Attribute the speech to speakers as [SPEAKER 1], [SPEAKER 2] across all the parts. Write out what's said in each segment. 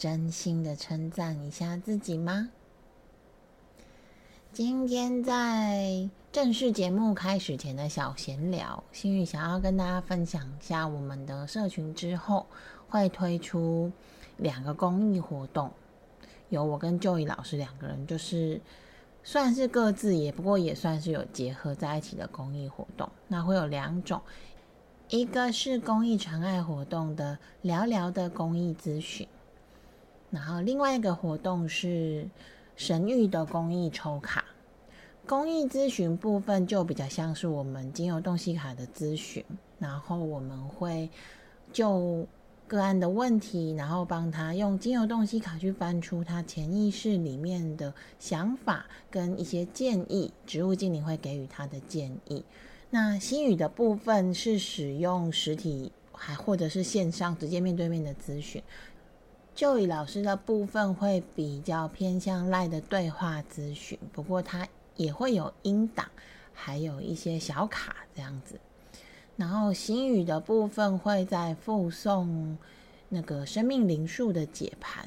[SPEAKER 1] 真心的称赞一下自己吗？今天在正式节目开始前的小闲聊，心雨想要跟大家分享一下我们的社群之后会推出两个公益活动，有我跟 Joey 老师两个人，就是算是各自也不过也算是有结合在一起的公益活动。那会有两种，一个是公益传爱活动的聊聊的公益咨询。然后另外一个活动是神域的公益抽卡，公益咨询部分就比较像是我们精油洞悉卡的咨询，然后我们会就个案的问题，然后帮他用精油洞悉卡去翻出他潜意识里面的想法跟一些建议，植物精灵会给予他的建议。那心语的部分是使用实体还或者是线上直接面对面的咨询。就以老师的部分会比较偏向赖的对话咨询，不过他也会有音档，还有一些小卡这样子。然后心语的部分会在附送那个生命灵数的解盘。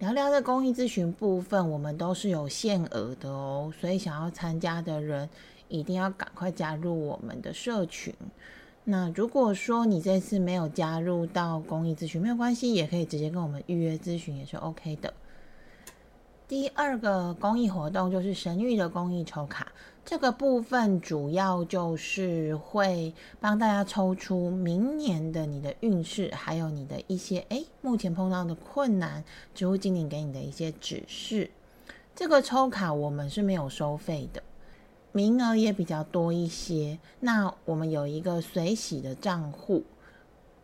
[SPEAKER 1] 聊聊的公益咨询部分，我们都是有限额的哦，所以想要参加的人一定要赶快加入我们的社群。那如果说你这次没有加入到公益咨询，没有关系，也可以直接跟我们预约咨询，也是 OK 的。第二个公益活动就是神域的公益抽卡，这个部分主要就是会帮大家抽出明年的你的运势，还有你的一些诶目前碰到的困难，植物精灵给你的一些指示。这个抽卡我们是没有收费的。名额也比较多一些。那我们有一个随喜的账户，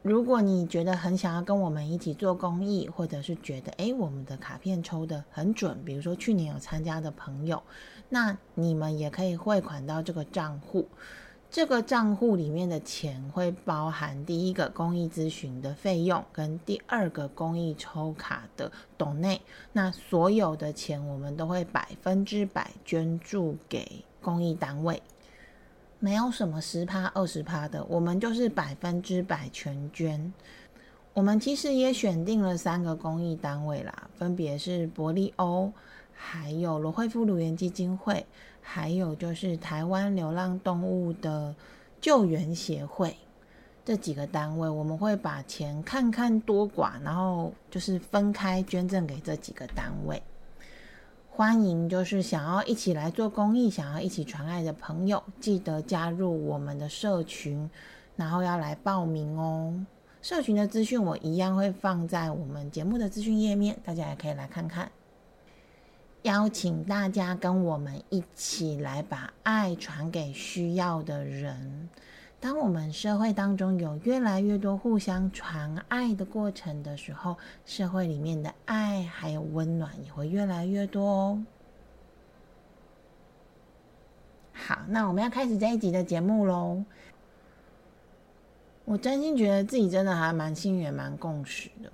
[SPEAKER 1] 如果你觉得很想要跟我们一起做公益，或者是觉得诶我们的卡片抽的很准，比如说去年有参加的朋友，那你们也可以汇款到这个账户。这个账户里面的钱会包含第一个公益咨询的费用，跟第二个公益抽卡的董内。那所有的钱我们都会百分之百捐助给。公益单位没有什么十趴二十趴的，我们就是百分之百全捐。我们其实也选定了三个公益单位啦，分别是伯利欧，还有罗惠夫鲁园基金会，还有就是台湾流浪动物的救援协会这几个单位，我们会把钱看看多寡，然后就是分开捐赠给这几个单位。欢迎，就是想要一起来做公益、想要一起传爱的朋友，记得加入我们的社群，然后要来报名哦。社群的资讯我一样会放在我们节目的资讯页面，大家也可以来看看。邀请大家跟我们一起来把爱传给需要的人。当我们社会当中有越来越多互相传爱的过程的时候，社会里面的爱还有温暖也会越来越多哦。好，那我们要开始这一集的节目喽。我真心觉得自己真的还蛮幸运、蛮共识的。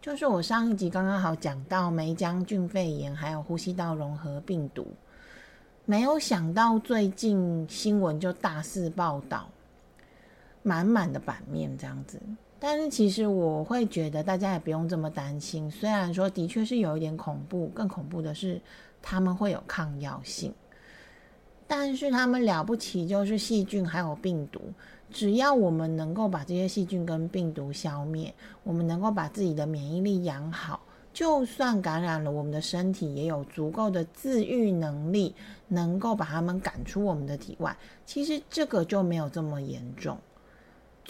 [SPEAKER 1] 就是我上一集刚刚好讲到梅将军肺炎，还有呼吸道融合病毒，没有想到最近新闻就大肆报道。满满的版面这样子，但是其实我会觉得大家也不用这么担心。虽然说的确是有一点恐怖，更恐怖的是他们会有抗药性，但是他们了不起就是细菌还有病毒。只要我们能够把这些细菌跟病毒消灭，我们能够把自己的免疫力养好，就算感染了，我们的身体也有足够的自愈能力，能够把他们赶出我们的体外。其实这个就没有这么严重。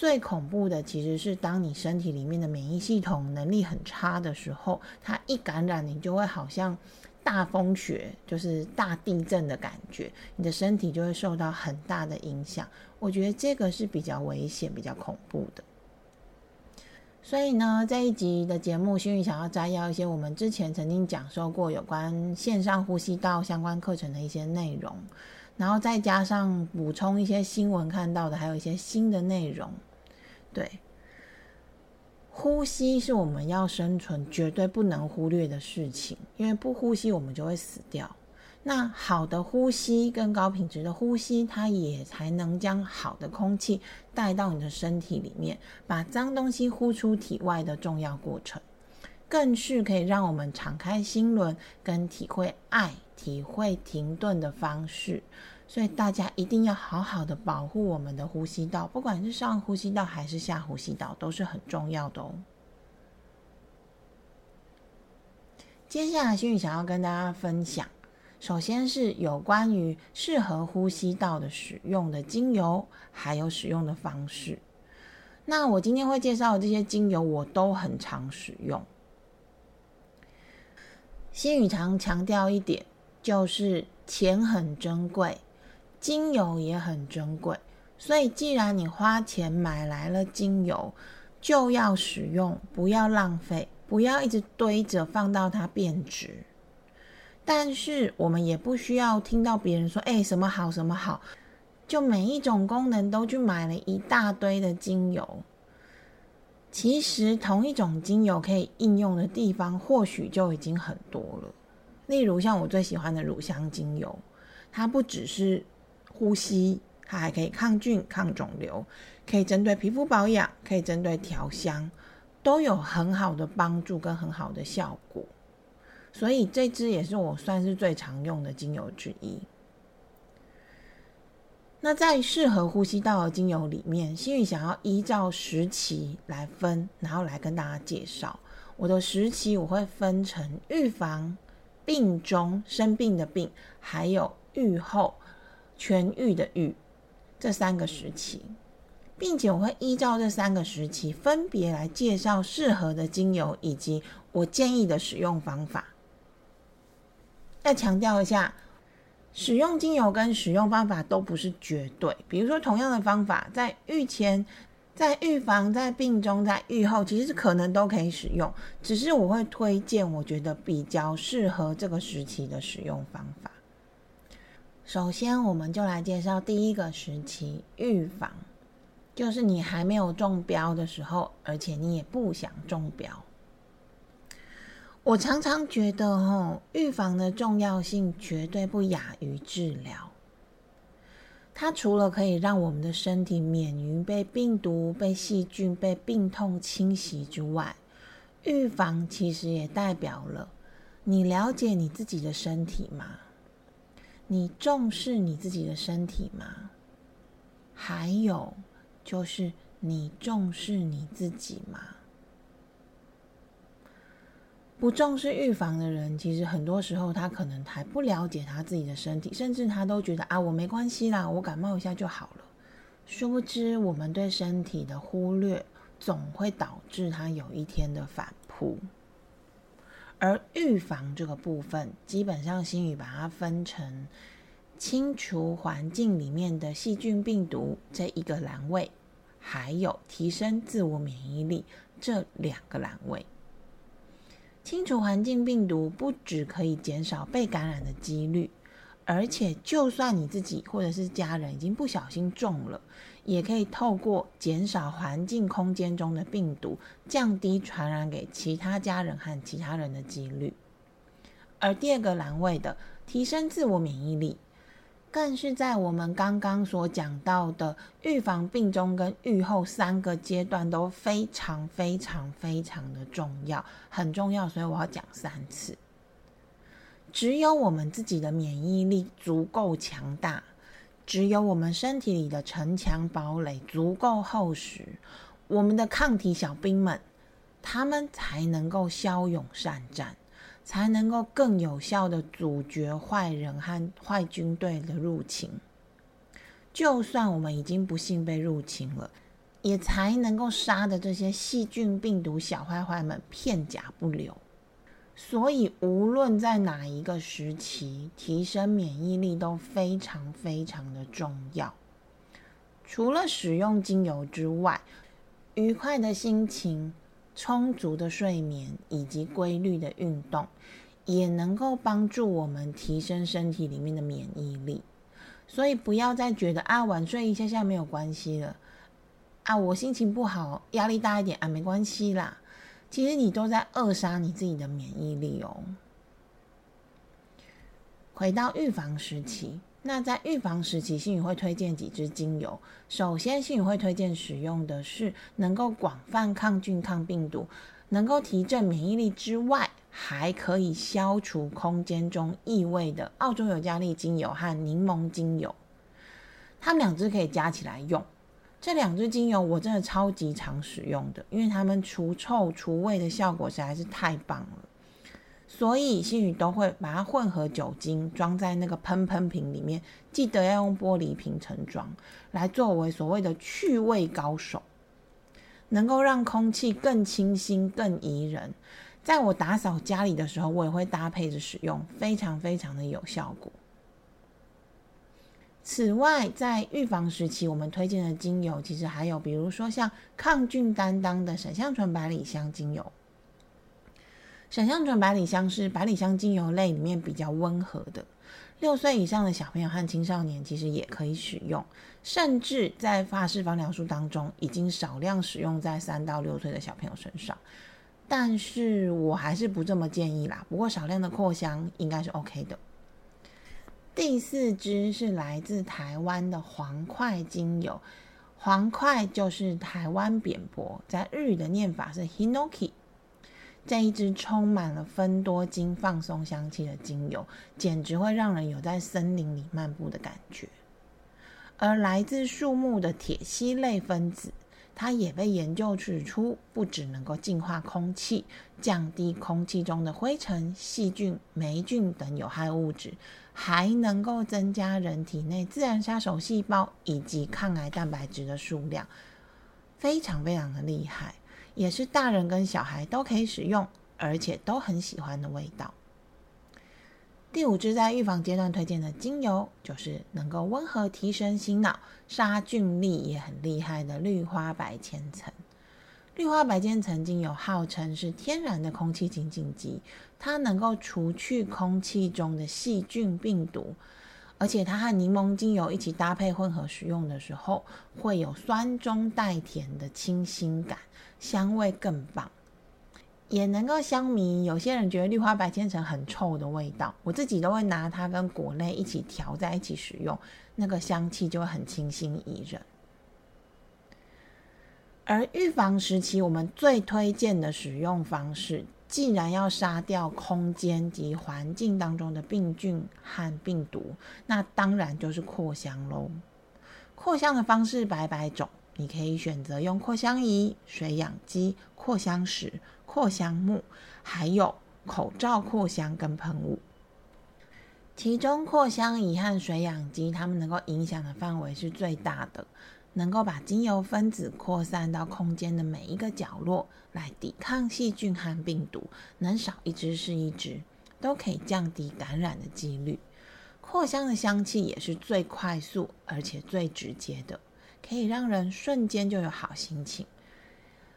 [SPEAKER 1] 最恐怖的其实是，当你身体里面的免疫系统能力很差的时候，它一感染你，就会好像大风雪，就是大地震的感觉，你的身体就会受到很大的影响。我觉得这个是比较危险、比较恐怖的。所以呢，这一集的节目，幸运想要摘要一些我们之前曾经讲授过有关线上呼吸道相关课程的一些内容，然后再加上补充一些新闻看到的，还有一些新的内容。对，呼吸是我们要生存绝对不能忽略的事情，因为不呼吸我们就会死掉。那好的呼吸跟高品质的呼吸，它也才能将好的空气带到你的身体里面，把脏东西呼出体外的重要过程，更是可以让我们敞开心轮跟体会爱、体会停顿的方式。所以大家一定要好好的保护我们的呼吸道，不管是上呼吸道还是下呼吸道，都是很重要的哦。接下来，心宇想要跟大家分享。首先是有关于适合呼吸道的使用的精油，还有使用的方式。那我今天会介绍的这些精油，我都很常使用。心宇常强调一点，就是钱很珍贵，精油也很珍贵。所以，既然你花钱买来了精油，就要使用，不要浪费，不要一直堆着放到它变质。但是我们也不需要听到别人说，哎，什么好什么好，就每一种功能都去买了一大堆的精油。其实同一种精油可以应用的地方，或许就已经很多了。例如像我最喜欢的乳香精油，它不只是呼吸，它还可以抗菌、抗肿瘤，可以针对皮肤保养，可以针对调香，都有很好的帮助跟很好的效果。所以这支也是我算是最常用的精油之一。那在适合呼吸道的精油里面，心宇想要依照时期来分，然后来跟大家介绍。我的时期我会分成预防、病中、生病的病，还有愈后、痊愈的愈这三个时期，并且我会依照这三个时期分别来介绍适合的精油以及我建议的使用方法。要强调一下，使用精油跟使用方法都不是绝对。比如说，同样的方法，在愈前、在预防、在病中、在愈后，其实可能都可以使用。只是我会推荐，我觉得比较适合这个时期的使用方法。首先，我们就来介绍第一个时期——预防，就是你还没有中标的时候，而且你也不想中标。我常常觉得，吼，预防的重要性绝对不亚于治疗。它除了可以让我们的身体免于被病毒、被细菌、被病痛侵袭之外，预防其实也代表了你了解你自己的身体吗？你重视你自己的身体吗？还有就是你重视你自己吗？不重视预防的人，其实很多时候他可能还不了解他自己的身体，甚至他都觉得啊，我没关系啦，我感冒一下就好了。殊不知，我们对身体的忽略，总会导致他有一天的反扑。而预防这个部分，基本上心语把它分成清除环境里面的细菌、病毒这一个栏位，还有提升自我免疫力这两个栏位。清除环境病毒不只可以减少被感染的几率，而且就算你自己或者是家人已经不小心中了，也可以透过减少环境空间中的病毒，降低传染给其他家人和其他人的几率。而第二个栏位的提升自我免疫力。更是在我们刚刚所讲到的预防病中跟预后三个阶段都非常非常非常的重要，很重要，所以我要讲三次。只有我们自己的免疫力足够强大，只有我们身体里的城墙堡垒足够厚实，我们的抗体小兵们，他们才能够骁勇善战。才能够更有效的阻绝坏人和坏军队的入侵。就算我们已经不幸被入侵了，也才能够杀的这些细菌、病毒、小坏坏们片甲不留。所以，无论在哪一个时期，提升免疫力都非常非常的重要。除了使用精油之外，愉快的心情。充足的睡眠以及规律的运动，也能够帮助我们提升身体里面的免疫力。所以不要再觉得啊，晚睡一下下没有关系了，啊，我心情不好，压力大一点啊，没关系啦。其实你都在扼杀你自己的免疫力哦。回到预防时期，那在预防时期，心宇会推荐几支精油。首先，心宇会推荐使用的是能够广泛抗菌、抗病毒、能够提振免疫力之外，还可以消除空间中异味的澳洲尤加利精油和柠檬精油。它们两支可以加起来用。这两支精油我真的超级常使用的，因为它们除臭除味的效果实在是太棒了。所以新宇都会把它混合酒精装在那个喷喷瓶里面，记得要用玻璃瓶盛装，来作为所谓的去味高手，能够让空气更清新、更宜人。在我打扫家里的时候，我也会搭配着使用，非常非常的有效果。此外，在预防时期，我们推荐的精油其实还有，比如说像抗菌担当的沈香醇百里香精油。沈香醇百里香是百里香精油类里面比较温和的，六岁以上的小朋友和青少年其实也可以使用，甚至在法式芳疗术当中已经少量使用在三到六岁的小朋友身上，但是我还是不这么建议啦。不过少量的扩香应该是 OK 的。第四支是来自台湾的黄块精油，黄块就是台湾扁柏，在日语的念法是 Hinoki。这一支充满了芬多精放松香气的精油，简直会让人有在森林里漫步的感觉。而来自树木的铁烯类分子，它也被研究指出，不只能够净化空气，降低空气中的灰尘、细菌、霉菌等有害物质，还能够增加人体内自然杀手细胞以及抗癌蛋白质的数量，非常非常的厉害。也是大人跟小孩都可以使用，而且都很喜欢的味道。第五支在预防阶段推荐的精油，就是能够温和提神醒脑、杀菌力也很厉害的绿花白千层。绿花白千层精油号称是天然的空气清净剂，它能够除去空气中的细菌、病毒。而且它和柠檬精油一起搭配混合使用的时候，会有酸中带甜的清新感，香味更棒，也能够香迷。有些人觉得绿花白千层很臭的味道，我自己都会拿它跟果类一起调在一起使用，那个香气就会很清新宜人。而预防时期，我们最推荐的使用方式。既然要杀掉空间及环境当中的病菌和病毒，那当然就是扩香喽。扩香的方式百百种，你可以选择用扩香仪、水氧机、扩香石、扩香木，还有口罩扩香跟喷雾。其中扩香仪和水氧机，它们能够影响的范围是最大的。能够把精油分子扩散到空间的每一个角落，来抵抗细菌和病毒，能少一只是一只，都可以降低感染的几率。扩香的香气也是最快速而且最直接的，可以让人瞬间就有好心情。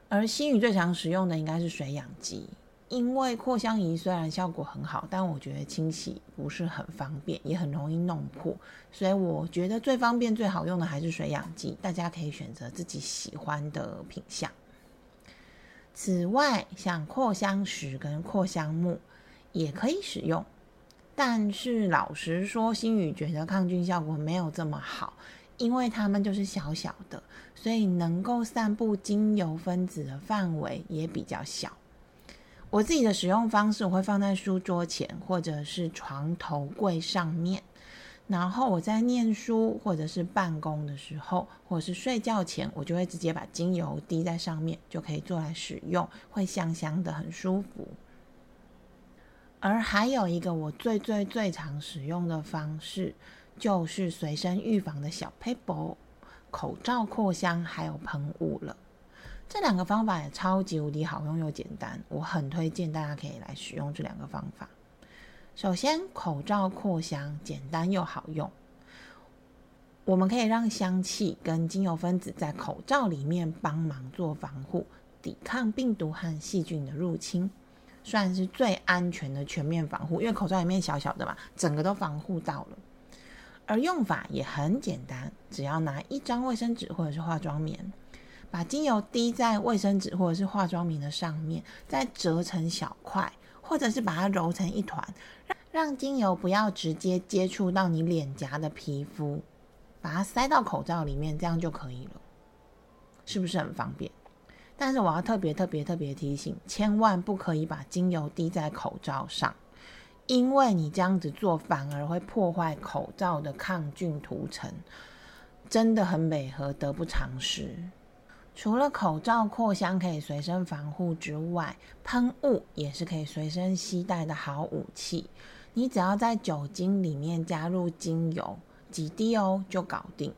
[SPEAKER 1] 而新宇最常使用的应该是水氧机。因为扩香仪虽然效果很好，但我觉得清洗不是很方便，也很容易弄破，所以我觉得最方便、最好用的还是水氧机。大家可以选择自己喜欢的品相。此外，像扩香石跟扩香木也可以使用，但是老实说，新宇觉得抗菌效果没有这么好，因为它们就是小小的，所以能够散布精油分子的范围也比较小。我自己的使用方式，我会放在书桌前，或者是床头柜上面。然后我在念书或者是办公的时候，或者是睡觉前，我就会直接把精油滴在上面，就可以做来使用，会香香的，很舒服。而还有一个我最最最常使用的方式，就是随身预防的小 paper 口罩扩香还有喷雾了。这两个方法也超级无敌好用又简单，我很推荐大家可以来使用这两个方法。首先，口罩扩香简单又好用，我们可以让香气跟精油分子在口罩里面帮忙做防护，抵抗病毒和细菌的入侵，算是最安全的全面防护。因为口罩里面小小的嘛，整个都防护到了。而用法也很简单，只要拿一张卫生纸或者是化妆棉，把精油滴在卫生纸或者是化妆棉的上面，再折成小块，或者是把它揉成一团，让让精油不要直接接触到你脸颊的皮肤，把它塞到口罩里面，这样就可以了。是不是很方便？但是我要特别特别特别提醒，千万不可以把精油滴在口罩上，因为你这样子做反而会破坏口罩的抗菌涂层，真的很美和得不偿失。除了口罩扩香可以随身防护之外，喷雾也是可以随身携带的好武器。你只要在酒精里面加入精油几滴哦，就搞定。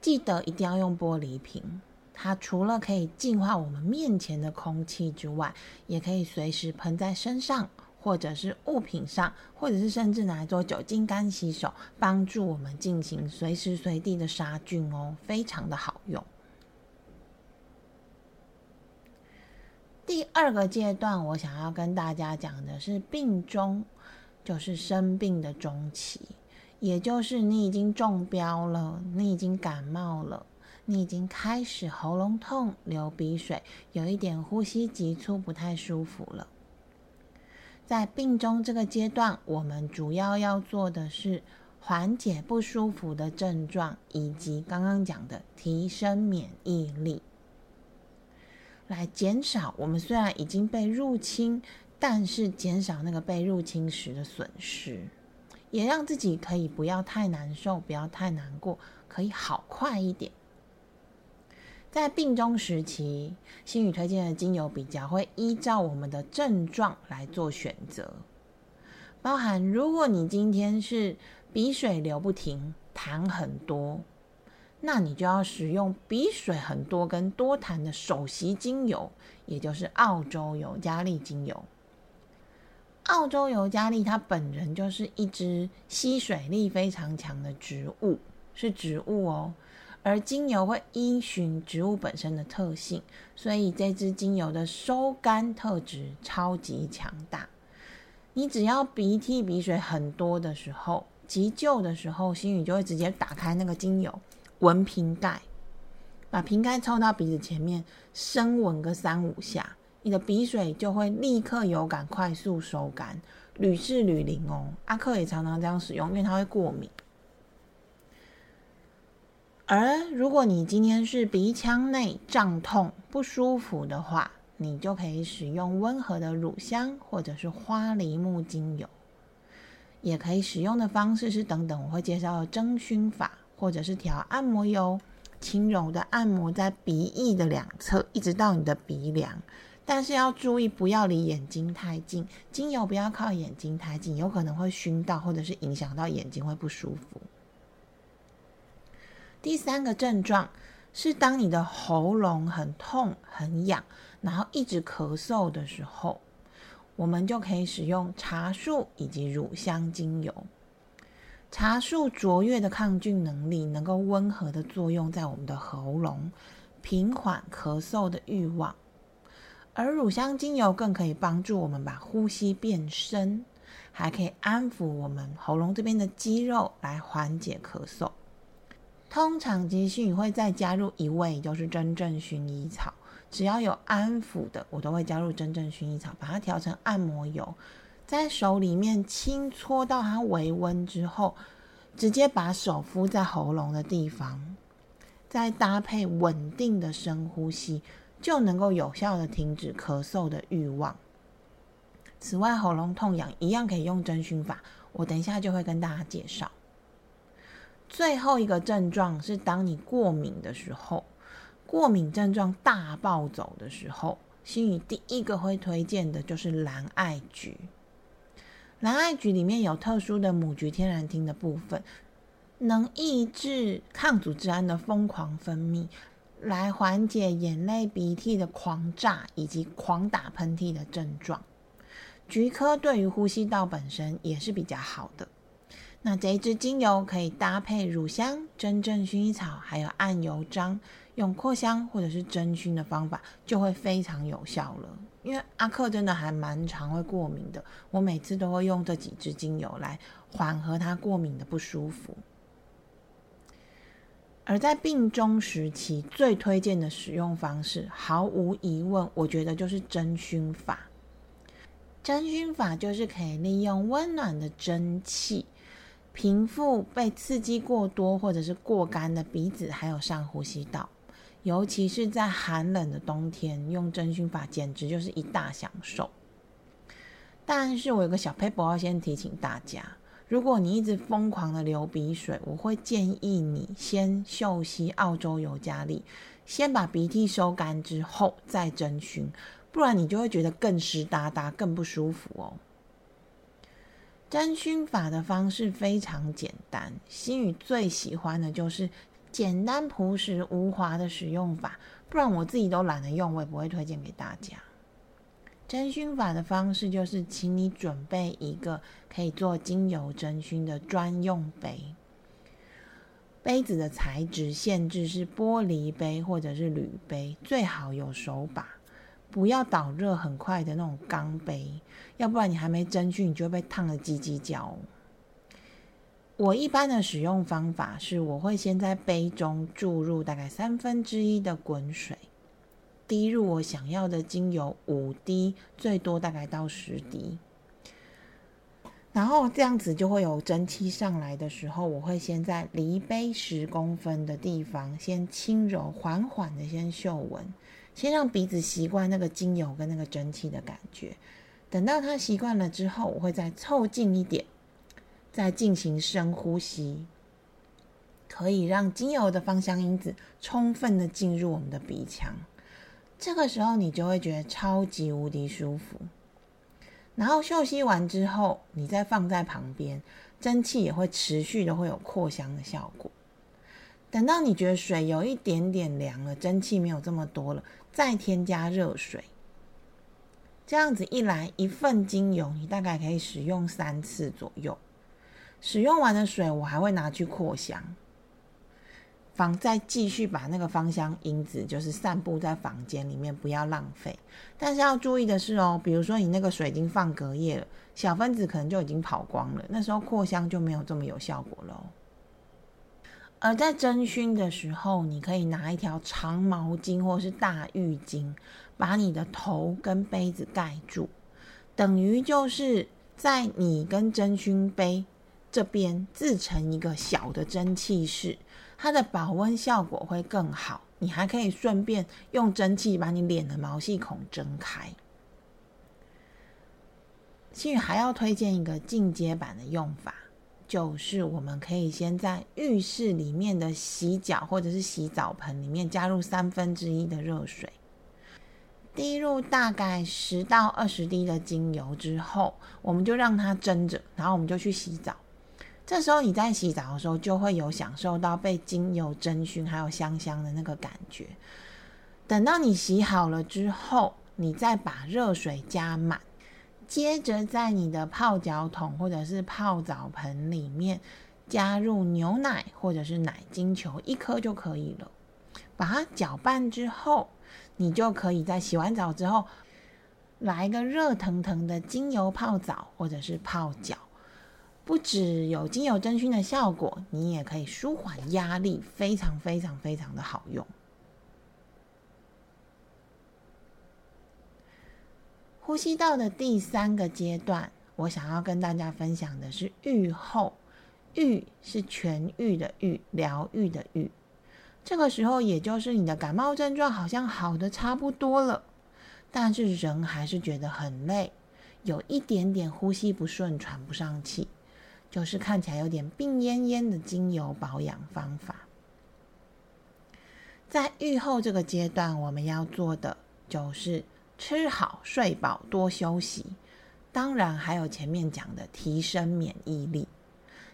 [SPEAKER 1] 记得一定要用玻璃瓶，它除了可以净化我们面前的空气之外，也可以随时喷在身上，或者是物品上，或者是甚至拿来做酒精干洗手，帮助我们进行随时随地的杀菌哦，非常的好用。第二个阶段，我想要跟大家讲的是病中，就是生病的中期。也就是你已经中标了，你已经感冒了，你已经开始喉咙痛、流鼻水，有一点呼吸急促，不太舒服了。在病中这个阶段，我们主要要做的是缓解不舒服的症状，以及刚刚讲的提升免疫力，来减少我们虽然已经被入侵，但是减少那个被入侵时的损失。也让自己可以不要太难受，不要太难过，可以好快一点。在病中时期，心宇推荐的精油比较会依照我们的症状来做选择，包含如果你今天是鼻水流不停、痰很多，那你就要使用鼻水很多跟多痰的首席精油，也就是澳洲尤加利精油。澳洲尤加利，它本人就是一支吸水力非常强的植物，是植物哦。而精油会依循植物本身的特性，所以这支精油的收干特质超级强大。你只要鼻涕鼻水很多的时候，急救的时候，心宇就会直接打开那个精油，闻瓶盖，把瓶盖凑到鼻子前面，深闻个三五下。你的鼻水就会立刻有感，快速收干，屡试屡灵哦。阿克也常常这样使用，因为它会过敏。而如果你今天是鼻腔内胀痛不舒服的话，你就可以使用温和的乳香或者是花梨木精油。也可以使用的方式是等等，我会介绍蒸熏法，或者是调按摩油，轻柔的按摩在鼻翼的两侧，一直到你的鼻梁。但是要注意，不要离眼睛太近，精油不要靠眼睛太近，有可能会熏到，或者是影响到眼睛会不舒服。第三个症状是，当你的喉咙很痛、很痒，然后一直咳嗽的时候，我们就可以使用茶树以及乳香精油。茶树卓越的抗菌能力，能够温和的作用在我们的喉咙，平缓咳嗽的欲望。而乳香精油更可以帮助我们把呼吸变深，还可以安抚我们喉咙这边的肌肉，来缓解咳嗽。通常集训会再加入一味，就是真正薰衣草。只要有安抚的，我都会加入真正薰衣草，把它调成按摩油，在手里面轻搓到它微温之后，直接把手敷在喉咙的地方，再搭配稳定的深呼吸。就能够有效的停止咳嗽的欲望。此外，喉咙痛痒一样可以用真熏法，我等一下就会跟大家介绍。最后一个症状是，当你过敏的时候，过敏症状大暴走的时候，心宇第一个会推荐的就是蓝艾菊。蓝艾菊里面有特殊的母菊天然烃的部分，能抑制抗组织胺的疯狂分泌。来缓解眼泪、鼻涕的狂炸以及狂打喷嚏的症状。菊科对于呼吸道本身也是比较好的。那这一支精油可以搭配乳香、真正薰衣草，还有暗油樟，用扩香或者是蒸熏的方法就会非常有效了。因为阿克真的还蛮常会过敏的，我每次都会用这几支精油来缓和他过敏的不舒服。而在病中时期，最推荐的使用方式，毫无疑问，我觉得就是蒸熏法。蒸熏法就是可以利用温暖的蒸汽，平复被刺激过多或者是过干的鼻子，还有上呼吸道。尤其是在寒冷的冬天，用蒸熏法简直就是一大享受。但是我有个小 paper 要先提醒大家：如果你一直疯狂的流鼻水，我会建议你先嗅吸澳洲尤加利，先把鼻涕收干之后再蒸熏。不然你就会觉得更湿哒哒，更不舒服哦。蒸熏法的方式非常简单，心宇最喜欢的就是简单朴实无华的使用法，不然我自己都懒得用，我也不会推荐给大家。蒸熏法的方式就是，请你准备一个可以做精油蒸熏的专用杯，杯子的材质限制是玻璃杯或者是铝杯，最好有手把。不要导热很快的那种钢杯，要不然你还没蒸去，你就会被烫的叽叽叫。我一般的使用方法是，我会先在杯中注入大概三分之一的滚水，滴入我想要的精油五滴，最多大概到十滴。然后这样子就会有蒸汽上来的时候，我会先在离杯十公分的地方，先轻柔缓缓的先嗅闻。先让鼻子习惯那个精油跟那个蒸汽的感觉，等到它习惯了之后，我会再凑近一点，再进行深呼吸，可以让精油的芳香因子充分的进入我们的鼻腔。这个时候你就会觉得超级无敌舒服。然后嗅吸完之后，你再放在旁边，蒸汽也会持续的会有扩香的效果。等到你觉得水有一点点凉了，蒸汽没有这么多了，再添加热水。这样子一来，一份精油你大概可以使用三次左右。使用完的水，我还会拿去扩香，房再继续把那个芳香因子就是散布在房间里面，不要浪费。但是要注意的是哦，比如说你那个水已经放隔夜了，小分子可能就已经跑光了，那时候扩香就没有这么有效果了。而在蒸熏的时候，你可以拿一条长毛巾或是大浴巾，把你的头跟杯子盖住，等于就是在你跟蒸熏杯这边自成一个小的蒸汽室，它的保温效果会更好。你还可以顺便用蒸汽把你脸的毛细孔蒸开。心宇还要推荐一个进阶版的用法。就是我们可以先在浴室里面的洗脚或者是洗澡盆里面加入三分之一的热水，滴入大概十到二十滴的精油之后，我们就让它蒸着，然后我们就去洗澡。这时候你在洗澡的时候就会有享受到被精油蒸熏还有香香的那个感觉。等到你洗好了之后，你再把热水加满。接着，在你的泡脚桶或者是泡澡盆里面加入牛奶或者是奶精球一颗就可以了。把它搅拌之后，你就可以在洗完澡之后来一个热腾腾的精油泡澡或者是泡脚。不只有精油蒸熏的效果，你也可以舒缓压力，非常非常非常的好用。呼吸道的第三个阶段，我想要跟大家分享的是愈后。愈是痊愈的愈，疗愈的愈。这个时候，也就是你的感冒症状好像好的差不多了，但是人还是觉得很累，有一点点呼吸不顺、喘不上气，就是看起来有点病恹恹的精油保养方法。在愈后这个阶段，我们要做的就是。吃好睡饱多休息，当然还有前面讲的提升免疫力。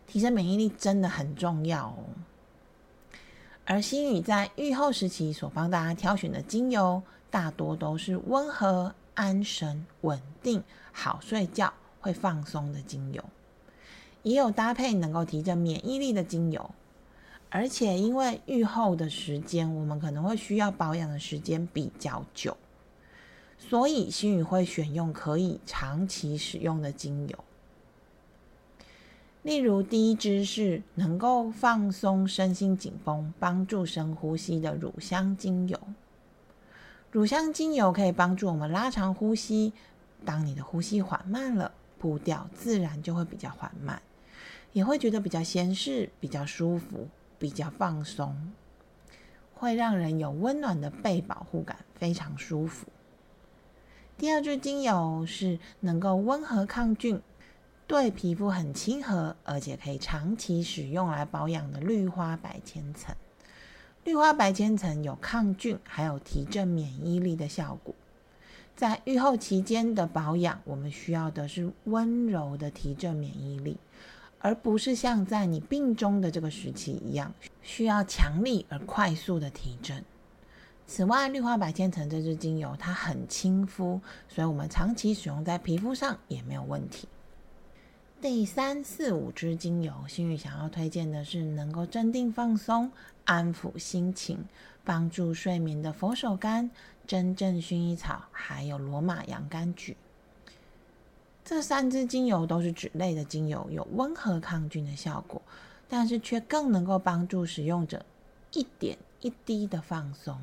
[SPEAKER 1] 提升免疫力真的很重要哦。而心宇在愈后时期所帮大家挑选的精油，大多都是温和、安神、稳定、好睡觉、会放松的精油，也有搭配能够提振免疫力的精油。而且因为愈后的时间，我们可能会需要保养的时间比较久，所以心宇会选用可以长期使用的精油。例如，第一支是能够放松身心紧绷、帮助深呼吸的乳香精油。乳香精油可以帮助我们拉长呼吸，当你的呼吸缓慢了，步调自然就会比较缓慢，也会觉得比较闲适、比较舒服、比较放松，会让人有温暖的被保护感，非常舒服。第二支精油是能够温和抗菌。对皮肤很亲和，而且可以长期使用来保养的绿花白千层。绿花白千层有抗菌，还有提振免疫力的效果。在愈后期间的保养，我们需要的是温柔的提振免疫力，而不是像在你病中的这个时期一样，需要强力而快速的提振。此外，绿花白千层这支精油它很亲肤，所以我们长期使用在皮肤上也没有问题。第三、四、五支精油，心宇想要推荐的是能够镇定放松、安抚心情、帮助睡眠的佛手柑、真正薰衣草，还有罗马洋甘菊。这三支精油都是脂类的精油，有温和抗菌的效果，但是却更能够帮助使用者一点一滴的放松，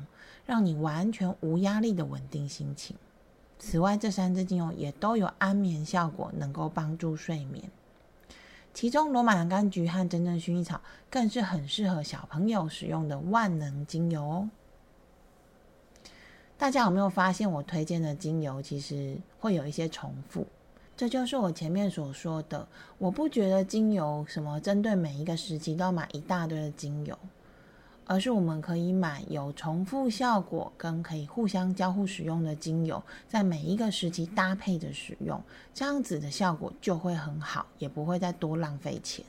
[SPEAKER 1] 让你完全无压力的稳定心情。此外，这三支精油也都有安眠效果，能够帮助睡眠。其中，罗马洋甘菊和真正薰衣草更是很适合小朋友使用的万能精油哦。大家有没有发现，我推荐的精油其实会有一些重复？这就是我前面所说的，我不觉得精油什么针对每一个时期都要买一大堆的精油。而是我们可以买有重复效果跟可以互相交互使用的精油，在每一个时期搭配着使用，这样子的效果就会很好，也不会再多浪费钱。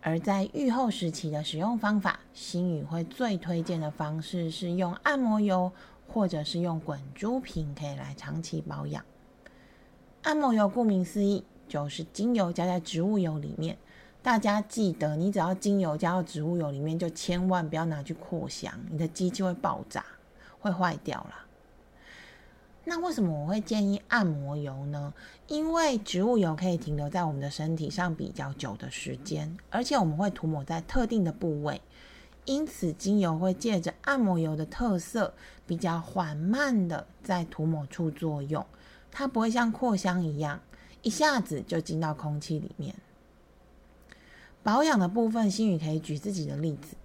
[SPEAKER 1] 而在愈后时期的使用方法，新宇会最推荐的方式是用按摩油，或者是用滚珠瓶，可以来长期保养。按摩油顾名思义，就是精油加在植物油里面。大家记得，你只要精油加到植物油里面，就千万不要拿去扩香，你的机器会爆炸，会坏掉了。那为什么我会建议按摩油呢？因为植物油可以停留在我们的身体上比较久的时间，而且我们会涂抹在特定的部位，因此精油会借着按摩油的特色，比较缓慢的在涂抹处作用，它不会像扩香一样，一下子就进到空气里面。保养的部分，心宇可以举自己的例子。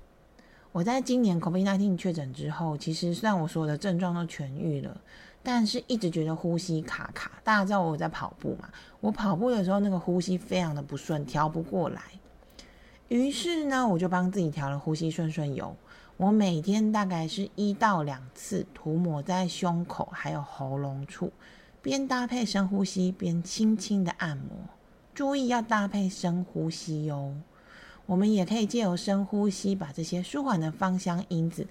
[SPEAKER 1] 我在今年 COVID-19 确诊之后，其实虽然我所有的症状都痊愈了，但是一直觉得呼吸卡卡。大家知道我在跑步嘛？我跑步的时候，那个呼吸非常的不顺，调不过来。于是呢，我就帮自己调了呼吸顺顺油。我每天大概是一到两次涂抹在胸口还有喉咙处，边搭配深呼吸，边轻轻的按摩。注意要搭配深呼吸哟。我们也可以借由深呼吸，把这些舒缓的芳香因子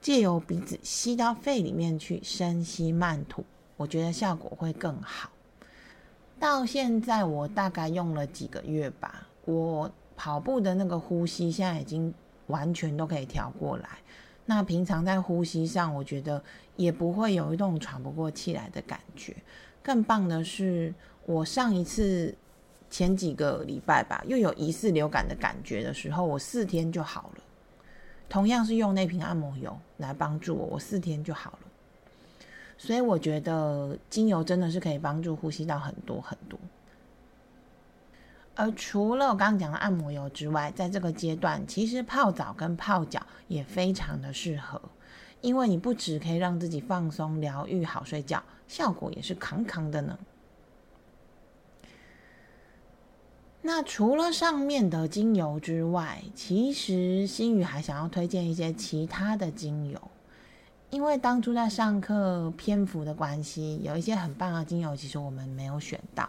[SPEAKER 1] 借由鼻子吸到肺里面去，深吸慢吐，我觉得效果会更好。到现在我大概用了几个月吧，我跑步的那个呼吸现在已经完全都可以调过来。那平常在呼吸上，我觉得也不会有一种喘不过气来的感觉。更棒的是，我上一次。前几个礼拜吧，又有疑似流感的感觉的时候，我四天就好了。同样是用那瓶按摩油来帮助我，我四天就好了。所以我觉得精油真的是可以帮助呼吸道很多很多。而除了我刚刚讲的按摩油之外，在这个阶段，其实泡澡跟泡脚也非常的适合，因为你不只可以让自己放松、疗愈、好睡觉，效果也是扛扛的呢。那除了上面的精油之外，其实心宇还想要推荐一些其他的精油，因为当初在上课篇幅的关系，有一些很棒的精油，其实我们没有选到。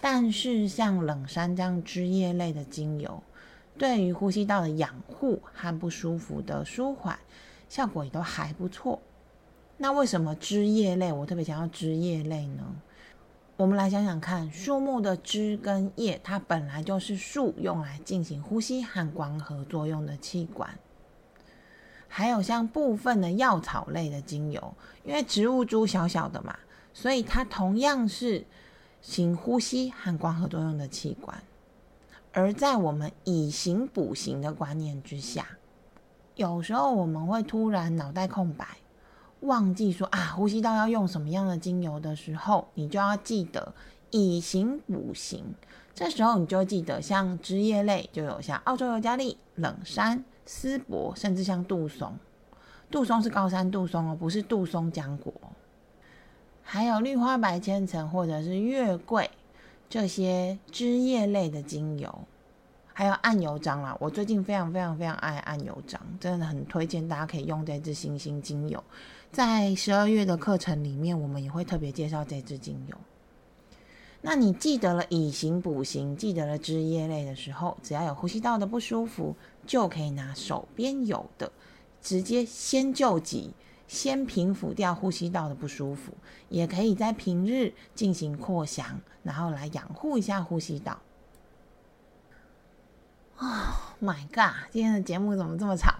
[SPEAKER 1] 但是像冷杉这样枝叶类的精油，对于呼吸道的养护和不舒服的舒缓，效果也都还不错。那为什么枝叶类我特别想要枝叶类呢？我们来想想看，树木的枝跟叶，它本来就是树用来进行呼吸和光合作用的器官。还有像部分的药草类的精油，因为植物株小小的嘛，所以它同样是行呼吸和光合作用的器官。而在我们以形补形的观念之下，有时候我们会突然脑袋空白，忘记说啊，呼吸道要用什么样的精油的时候，你就要记得以形补形。这时候你就记得，像枝叶类就有像澳洲尤加利、冷杉、丝柏，甚至像杜松。杜松是高山杜松哦，不是杜松浆果。还有绿花白千层或者是月桂。这些枝叶类的精油，还有暗油樟啦，我最近非常非常非常爱暗油樟，真的很推荐大家可以用这支星星精油。在十二月的课程里面，我们也会特别介绍这支精油。那你记得了以形补形，记得了枝叶类的时候，只要有呼吸道的不舒服，就可以拿手边有的，直接先救急。先平复掉呼吸道的不舒服，也可以在平日进行扩香，然后来养护一下呼吸道。Oh my god！今天的节目怎么这么长？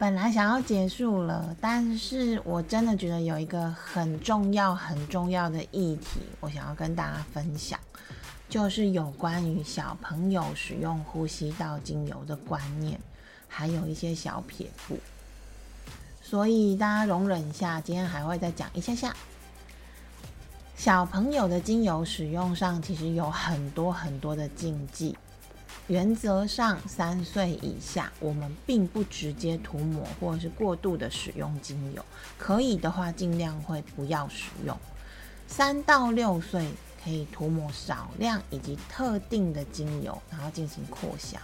[SPEAKER 1] 本来想要结束了，但是我真的觉得有一个很重要、很重要的议题，我想要跟大家分享，就是有关于小朋友使用呼吸道精油的观念。还有一些小撇步，所以大家容忍一下，今天还会再讲一下下。小朋友的精油使用上，其实有很多很多的禁忌。原则上，三岁以下我们并不直接涂抹或者是过度的使用精油，可以的话尽量会不要使用。三到六岁可以涂抹少量以及特定的精油，然后进行扩香。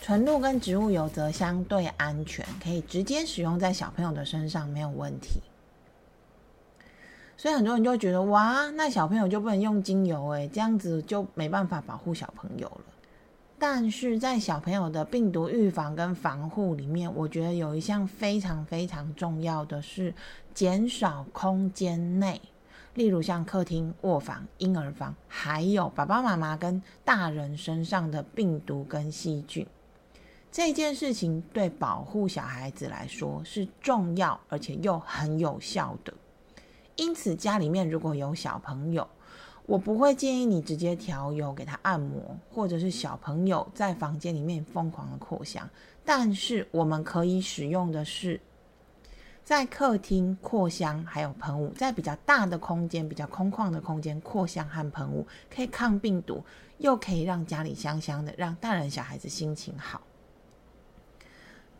[SPEAKER 1] 纯露跟植物油则相对安全，可以直接使用在小朋友的身上没有问题。所以很多人就觉得，哇，那小朋友就不能用精油诶，这样子就没办法保护小朋友了。但是在小朋友的病毒预防跟防护里面，我觉得有一项非常非常重要的是减少空间内，例如像客厅、卧房、婴儿房，还有爸爸妈妈跟大人身上的病毒跟细菌。这件事情对保护小孩子来说是重要，而且又很有效的。因此，家里面如果有小朋友，我不会建议你直接调油给他按摩，或者是小朋友在房间里面疯狂的扩香。但是，我们可以使用的是在客厅扩香，还有喷雾，在比较大的空间、比较空旷的空间扩香和喷雾，可以抗病毒，又可以让家里香香的，让大人小孩子心情好。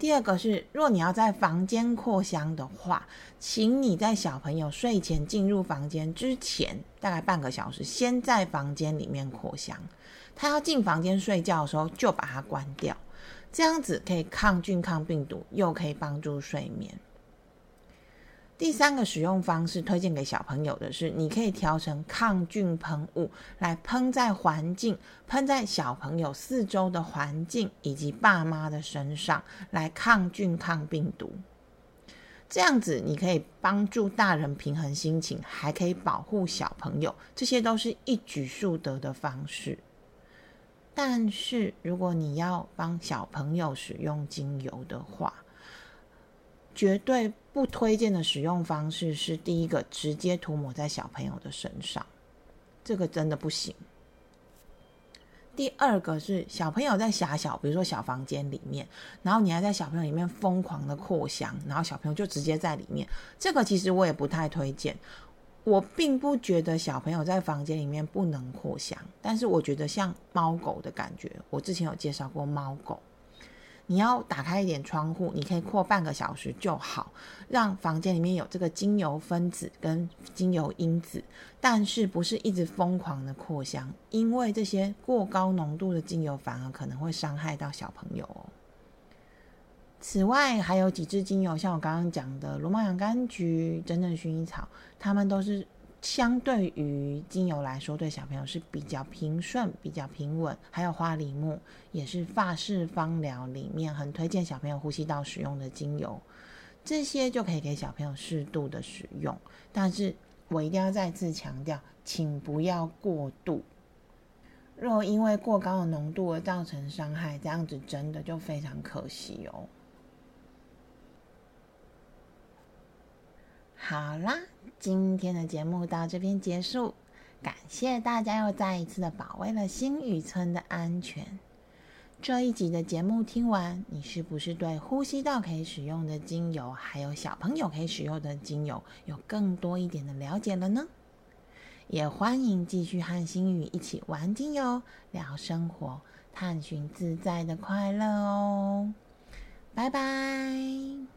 [SPEAKER 1] 第二个是，若你要在房间扩香的话，请你在小朋友睡前进入房间之前，大概半个小时，先在房间里面扩香。他要进房间睡觉的时候，就把它关掉，这样子可以抗菌、抗病毒，又可以帮助睡眠。第三个使用方式推荐给小朋友的是，你可以调成抗菌喷雾来喷在环境，喷在小朋友四周的环境以及爸妈的身上，来抗菌抗病毒。这样子你可以帮助大人平衡心情，还可以保护小朋友，这些都是一举数得的方式。但是如果你要帮小朋友使用精油的话，绝对不推荐的使用方式是第一个，直接涂抹在小朋友的身上，这个真的不行。第二个是小朋友在狭小，比如说小房间里面，然后你还在小朋友里面疯狂的扩香，然后小朋友就直接在里面，这个其实我也不太推荐。我并不觉得小朋友在房间里面不能扩香，但是我觉得像猫狗的感觉，我之前有介绍过猫狗。你要打开一点窗户，你可以扩半个小时就好，让房间里面有这个精油分子跟精油因子，但是不是一直疯狂的扩香，因为这些过高浓度的精油反而可能会伤害到小朋友哦。此外，还有几支精油，像我刚刚讲的罗马洋甘菊、真正薰衣草，它们都是。相对于精油来说，对小朋友是比较平顺、比较平稳。还有花梨木，也是法式芳疗里面很推荐小朋友呼吸道使用的精油。这些就可以给小朋友适度的使用。但是我一定要再次强调，请不要过度。若因为过高的浓度而造成伤害，这样子真的就非常可惜哦。好啦，今天的节目到这边结束，感谢大家又再一次的保卫了新宇村的安全。这一集的节目听完，你是不是对呼吸道可以使用的精油，还有小朋友可以使用的精油，有更多一点的了解了呢？也欢迎继续和心宇一起玩精油、聊生活、探寻自在的快乐哦！拜拜。